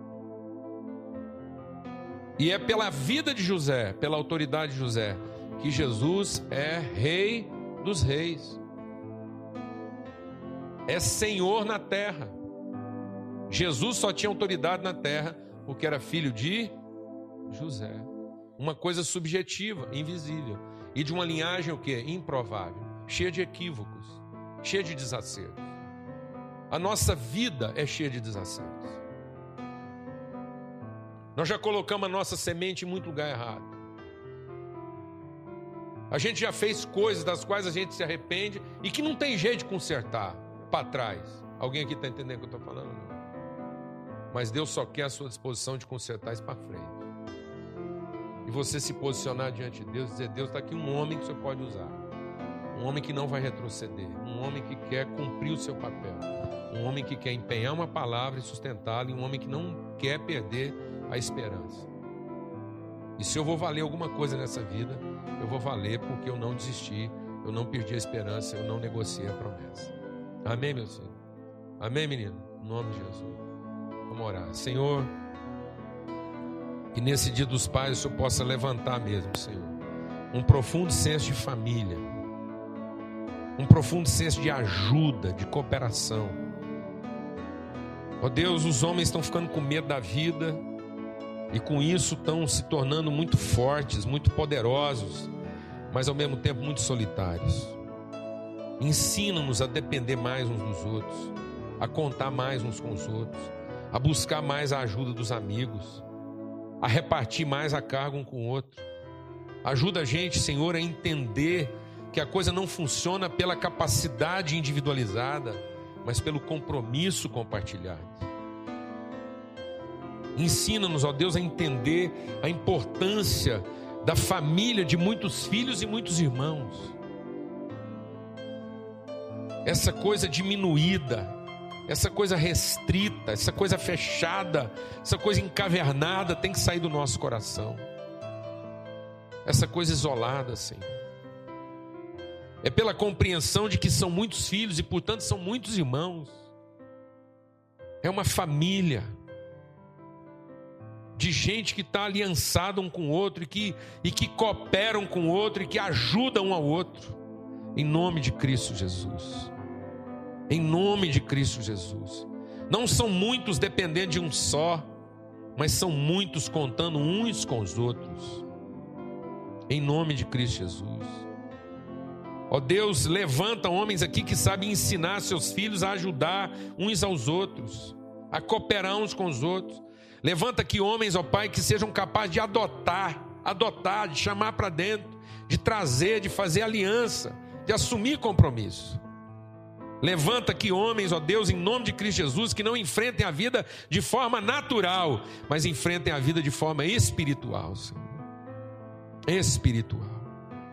E é pela vida de José, pela autoridade de José, que Jesus é rei dos reis. É senhor na terra. Jesus só tinha autoridade na terra porque era filho de José. Uma coisa subjetiva, invisível. E de uma linhagem o quê? Improvável, cheia de equívocos, cheia de desacertos. A nossa vida é cheia de desacertos. Nós já colocamos a nossa semente em muito lugar errado. A gente já fez coisas das quais a gente se arrepende e que não tem jeito de consertar para trás. Alguém aqui está entendendo o que eu estou falando? Mas Deus só quer a sua disposição de consertar isso para frente. E você se posicionar diante de Deus e dizer: Deus, está aqui um homem que você pode usar. Um homem que não vai retroceder. Um homem que quer cumprir o seu papel. Um homem que quer empenhar uma palavra e sustentá-la. E um homem que não quer perder a esperança. E se eu vou valer alguma coisa nessa vida, eu vou valer porque eu não desisti, eu não perdi a esperança, eu não negociei a promessa. Amém, meu Senhor? Amém, menino? Em nome de Jesus. Vamos orar. Senhor, que nesse dia dos pais o Senhor possa levantar mesmo, Senhor, um profundo senso de família, um profundo senso de ajuda, de cooperação. Ó Deus, os homens estão ficando com medo da vida, e com isso estão se tornando muito fortes, muito poderosos, mas ao mesmo tempo muito solitários. Ensina-nos a depender mais uns dos outros, a contar mais uns com os outros, a buscar mais a ajuda dos amigos, a repartir mais a carga um com o outro. Ajuda a gente, Senhor, a entender que a coisa não funciona pela capacidade individualizada, mas pelo compromisso compartilhado. Ensina-nos, ó Deus, a entender a importância da família de muitos filhos e muitos irmãos. Essa coisa diminuída, essa coisa restrita, essa coisa fechada, essa coisa encavernada tem que sair do nosso coração. Essa coisa isolada, Senhor. É pela compreensão de que são muitos filhos e, portanto, são muitos irmãos. É uma família de gente que está aliançada um com o outro e que, e que cooperam com o outro e que ajudam um ao outro. Em nome de Cristo Jesus. Em nome de Cristo Jesus. Não são muitos dependendo de um só, mas são muitos contando uns com os outros. Em nome de Cristo Jesus. Ó Deus, levanta homens aqui que sabem ensinar seus filhos a ajudar uns aos outros, a cooperar uns com os outros. Levanta aqui homens, ó Pai, que sejam capazes de adotar, adotar, de chamar para dentro, de trazer, de fazer aliança, de assumir compromisso. Levanta aqui homens, ó Deus, em nome de Cristo Jesus, que não enfrentem a vida de forma natural, mas enfrentem a vida de forma espiritual, Senhor. Espiritual.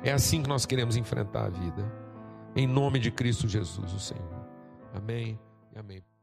É assim que nós queremos enfrentar a vida. Em nome de Cristo Jesus, o Senhor. Amém e amém.